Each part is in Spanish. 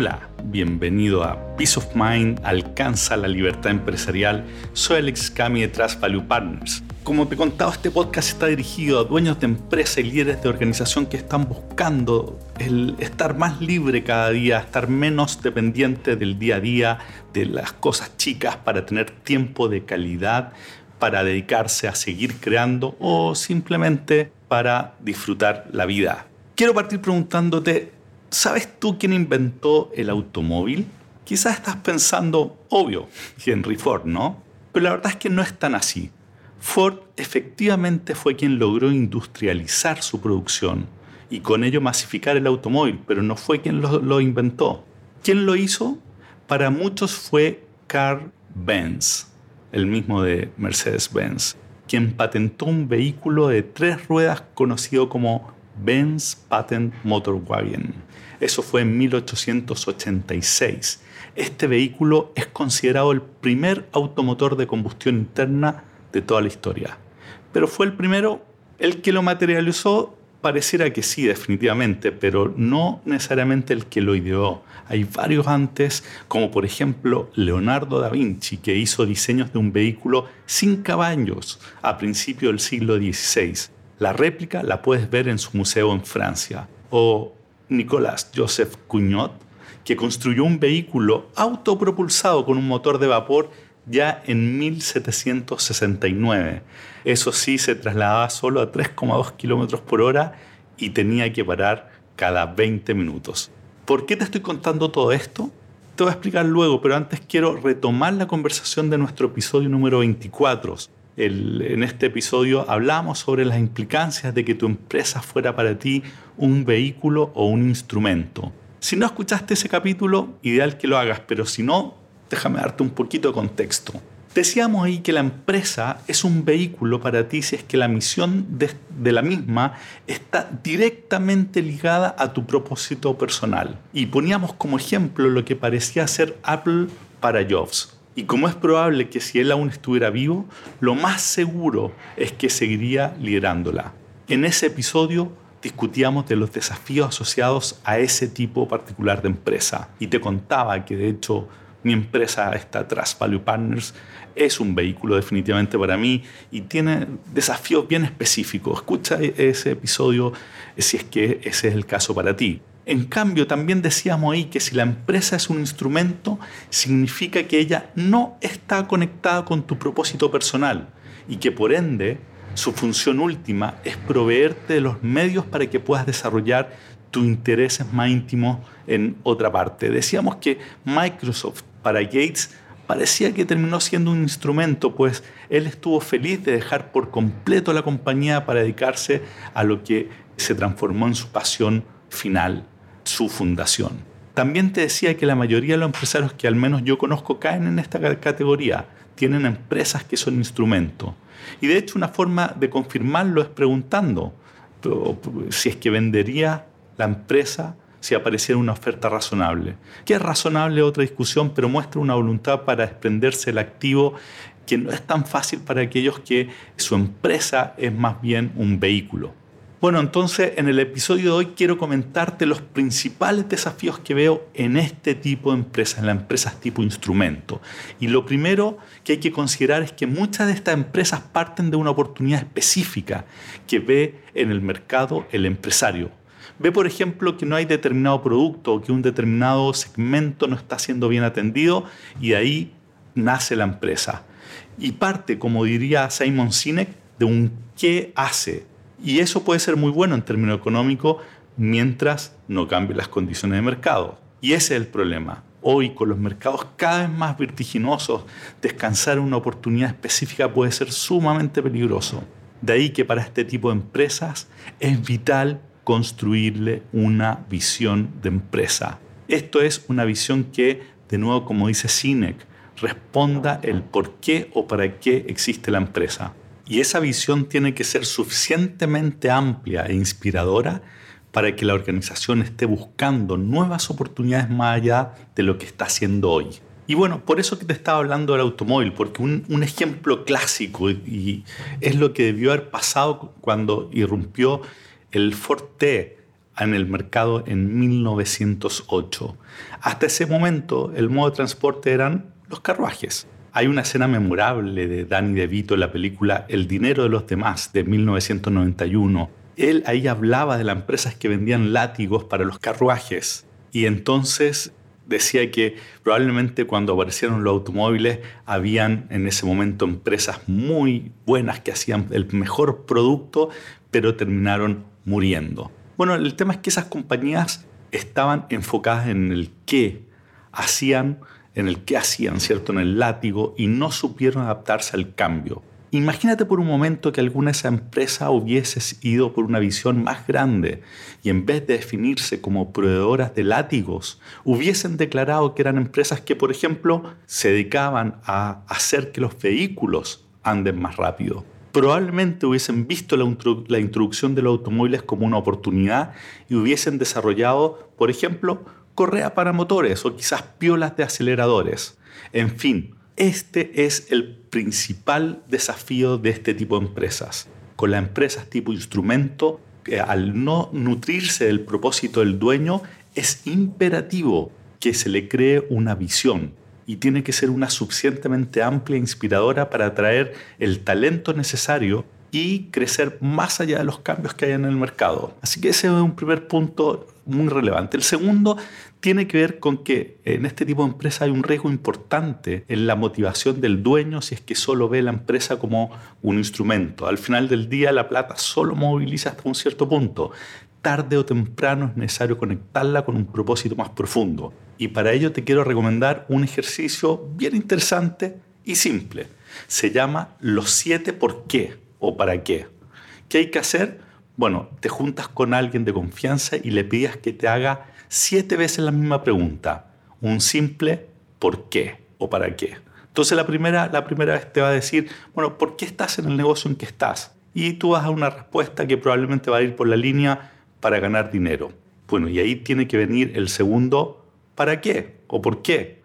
Hola, bienvenido a Peace of Mind alcanza la libertad empresarial. Soy Alex Cami de Trust Value Partners. Como te he contado, este podcast está dirigido a dueños de empresas y líderes de organización que están buscando el estar más libre cada día, estar menos dependiente del día a día, de las cosas chicas para tener tiempo de calidad para dedicarse a seguir creando o simplemente para disfrutar la vida. Quiero partir preguntándote, ¿sabes tú quién inventó el automóvil? Quizás estás pensando, obvio, Henry Ford, ¿no? Pero la verdad es que no es tan así. Ford efectivamente fue quien logró industrializar su producción y con ello masificar el automóvil, pero no fue quien lo, inventó. ¿Quién lo hizo? Para muchos fue Carl Benz el mismo de Mercedes-Benz, quien patentó un vehículo de tres ruedas conocido como Benz Patent Motorwagen. Eso fue en 1886. Este vehículo es considerado el primer automotor de combustión interna de toda la historia. Pero fue el primero, el que lo materializó pareciera que sí, definitivamente, pero no necesariamente el que lo ideó. Hay varios antes, como por ejemplo Leonardo da Vinci, que hizo diseños de un vehículo sin caballos a principios del siglo XVI. La réplica la puedes ver en su museo en Francia. O Nicolas Joseph Cugnot, que construyó un vehículo autopropulsado con un motor de vapor ya en 1769. Eso sí, se trasladaba solo a 3,2 kilómetros por hora y tenía que parar cada 20 minutos. ¿Por qué te estoy contando todo esto? Te voy a explicar luego, pero antes quiero retomar la conversación de nuestro episodio número 24. En este episodio hablamos sobre las implicancias de que tu empresa fuera para ti un vehículo o un instrumento. Si no escuchaste ese capítulo, ideal que lo hagas, pero si no, déjame darte un poquito de contexto. Decíamos ahí que la empresa es un vehículo para ti si es que la misión de, la misma está directamente ligada a tu propósito personal. Y poníamos como ejemplo lo que parecía ser Apple para Jobs. Y como es probable que si él aún estuviera vivo, lo más seguro es que seguiría liderándola. En ese episodio discutíamos de los desafíos asociados a ese tipo particular de empresa. Y te contaba que de hecho mi empresa, esta Trust Value Partners, es un vehículo definitivamente para mí y tiene desafíos bien específicos. Escucha e-, ese episodio si es que ese es el caso para ti. En cambio, también decíamos ahí que si la empresa es un instrumento, significa que ella no está conectada con tu propósito personal y que por ende su función última es proveerte de los medios para que puedas desarrollar tus intereses más íntimos en otra parte. Decíamos que Microsoft para Gates parecía que terminó siendo un instrumento, pues él estuvo feliz de dejar por completo la compañía para dedicarse a lo que se transformó en su pasión final, su fundación. También te decía que la mayoría de los empresarios que al menos yo conozco caen en esta categoría, tienen empresas que son instrumentos. Y de hecho una forma de confirmarlo es preguntando si es que vendería la empresa si apareciera una oferta razonable. ¿Qué es razonable? Otra discusión, pero muestra una voluntad para desprenderse del activo que no es tan fácil para aquellos que su empresa es más bien un vehículo. Bueno, entonces en el episodio de hoy quiero comentarte los principales desafíos que veo en este tipo de empresas, en las empresas tipo instrumento. Y lo primero que hay que considerar es que muchas de estas empresas parten de una oportunidad específica que ve en el mercado el empresario Ve, por ejemplo, que no hay determinado producto o que un determinado segmento no está siendo bien atendido y de ahí nace la empresa. Y parte, como diría Simon Sinek, de un qué hace. Y eso puede ser muy bueno en términos económicos mientras no cambien las condiciones de mercado. Y ese es el problema. Hoy, con los mercados cada vez más vertiginosos, descansar en una oportunidad específica puede ser sumamente peligroso. De ahí que para este tipo de empresas es vital construirle una visión de empresa. Esto es una visión que, de nuevo, como dice Sinek, responda el por qué o para qué existe la empresa. Y esa visión tiene que ser suficientemente amplia e inspiradora para que la organización esté buscando nuevas oportunidades más allá de lo que está haciendo hoy. Y bueno, por eso te estaba hablando del automóvil, porque un, un ejemplo clásico y es lo que debió haber pasado cuando irrumpió el Ford T en el mercado en 1908. Hasta ese momento el modo de transporte eran los carruajes. Hay una escena memorable de Danny DeVito en la película El dinero de los demás de 1991. Él ahí hablaba de las empresas que vendían látigos para los carruajes y entonces decía que probablemente cuando aparecieron los automóviles habían en ese momento empresas muy buenas que hacían el mejor producto, pero terminaron muriendo. Bueno, el tema es que esas compañías estaban enfocadas en el qué hacían, en el qué hacían, ¿cierto? En el látigo y no supieron adaptarse al cambio. Imagínate por un momento que alguna de esas empresas hubiese ido por una visión más grande y en vez de definirse como proveedoras de látigos, hubiesen declarado que eran empresas que, por ejemplo, se dedicaban a hacer que los vehículos anden más rápido. Probablemente hubiesen visto la introducción de los automóviles como una oportunidad y hubiesen desarrollado, por ejemplo, correa para motores o quizás piolas de aceleradores. En fin, este es el principal desafío de este tipo de empresas. Con las empresas tipo instrumento, al no nutrirse del propósito del dueño, es imperativo que se le cree una visión y tiene que ser una suficientemente amplia e inspiradora para atraer el talento necesario y crecer más allá de los cambios que hay en el mercado. Así que ese es un primer punto muy relevante. El segundo tiene que ver con que en este tipo de empresa hay un riesgo importante en la motivación del dueño si es que solo ve la empresa como un instrumento. Al final del día la plata solo moviliza hasta un cierto punto. Tarde o temprano es necesario conectarla con un propósito más profundo. Y para ello te quiero recomendar un ejercicio bien interesante y simple. Se llama los siete por qué o para qué. ¿Qué hay que hacer? Bueno, te juntas con alguien de confianza y le pidas que te haga siete veces la misma pregunta. Un simple ¿por qué? o ¿para qué? Entonces la primera, la primera vez te va a decir, bueno, ¿por qué estás en el negocio en que estás? Y tú vas a una respuesta que probablemente va a ir por la línea para ganar dinero. Bueno, y ahí tiene que venir el segundo ¿para qué? o ¿por qué?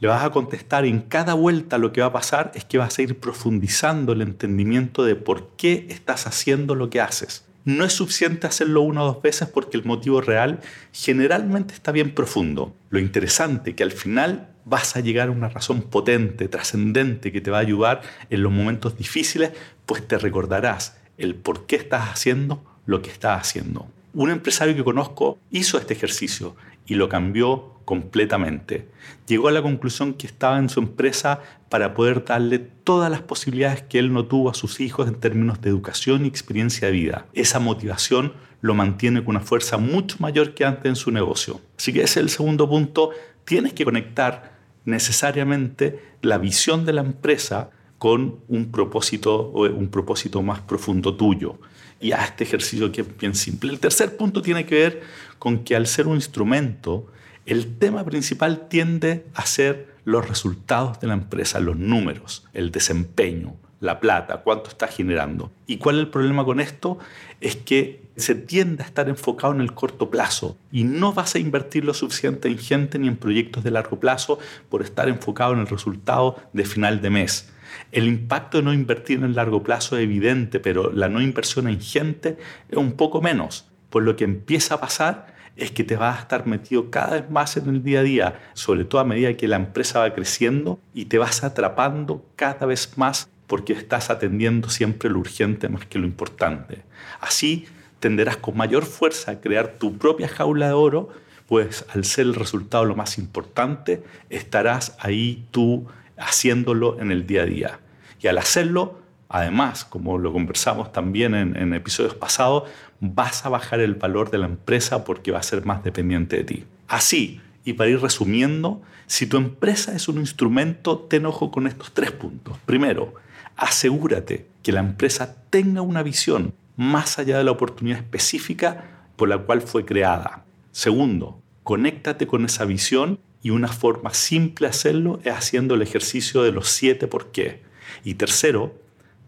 Le vas a contestar en cada vuelta lo que va a pasar es que vas a ir profundizando el entendimiento de por qué estás haciendo lo que haces. No es suficiente hacerlo una o dos veces porque el motivo real generalmente está bien profundo. Lo interesante que al final vas a llegar a una razón potente, trascendente, que te va a ayudar en los momentos difíciles, pues te recordarás el por qué estás haciendo lo que estás haciendo. Un empresario que conozco hizo este ejercicio y lo cambió completamente. Llegó a la conclusión que estaba en su empresa para poder darle todas las posibilidades que él no tuvo a sus hijos en términos de educación y experiencia de vida. Esa motivación lo mantiene con una fuerza mucho mayor que antes en su negocio. Así que ese es el segundo punto. Tienes que conectar necesariamente la visión de la empresa con un propósito, un propósito más profundo tuyo. Y a este ejercicio que es bien simple. El tercer punto tiene que ver con que al ser un instrumento, el tema principal tiende a ser los resultados de la empresa, los números, el desempeño, la plata, cuánto está generando. ¿Y cuál es el problema con esto? Es que se tiende a estar enfocado en el corto plazo y no vas a invertir lo suficiente en gente ni en proyectos de largo plazo por estar enfocado en el resultado de final de mes. El impacto de no invertir en el largo plazo es evidente, pero la no inversión en gente es un poco menos. Por lo que empieza a pasar es que te vas a estar metido cada vez más en el día a día, sobre todo a medida que la empresa va creciendo y te vas atrapando cada vez más porque estás atendiendo siempre lo urgente más que lo importante. Así tenderás con mayor fuerza a crear tu propia jaula de oro, pues al ser el resultado lo más importante, estarás ahí tú haciéndolo en el día a día. Y al hacerlo, además, como lo conversamos también en, en episodios pasados, vas a bajar el valor de la empresa porque va a ser más dependiente de ti. Así, y para ir resumiendo, si tu empresa es un instrumento, ten ojo con estos tres puntos. Primero, asegúrate que la empresa tenga una visión más allá de la oportunidad específica por la cual fue creada. Segundo, conéctate con esa visión y una forma simple de hacerlo es haciendo el ejercicio de los siete por qué. Y tercero,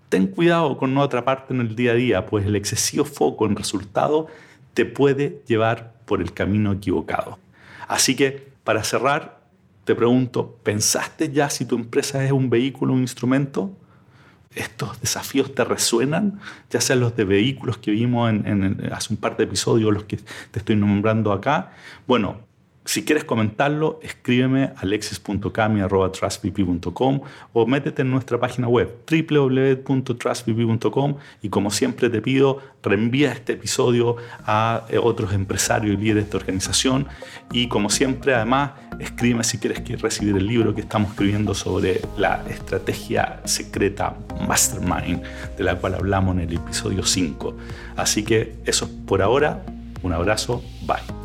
ten cuidado con no atraparte en el día a día, pues el excesivo foco en resultado te puede llevar por el camino equivocado. Así que, para cerrar, te pregunto, ¿pensaste ya si tu empresa es un vehículo, un instrumento? estos desafíos te resuenan, ya sean los de vehículos que vimos en, hace un par de episodios, los que te estoy nombrando acá, bueno, si quieres comentarlo, escríbeme a alexis.cami.trustvp.com o métete en nuestra página web www.trustvp.com y como siempre te pido, reenvía este episodio a eh, otros empresarios y líderes de organización y como siempre además escríbeme si quieres recibir el libro que estamos escribiendo sobre la estrategia secreta Mastermind de la cual hablamos en el episodio 5. Así que eso es por ahora, un abrazo, bye.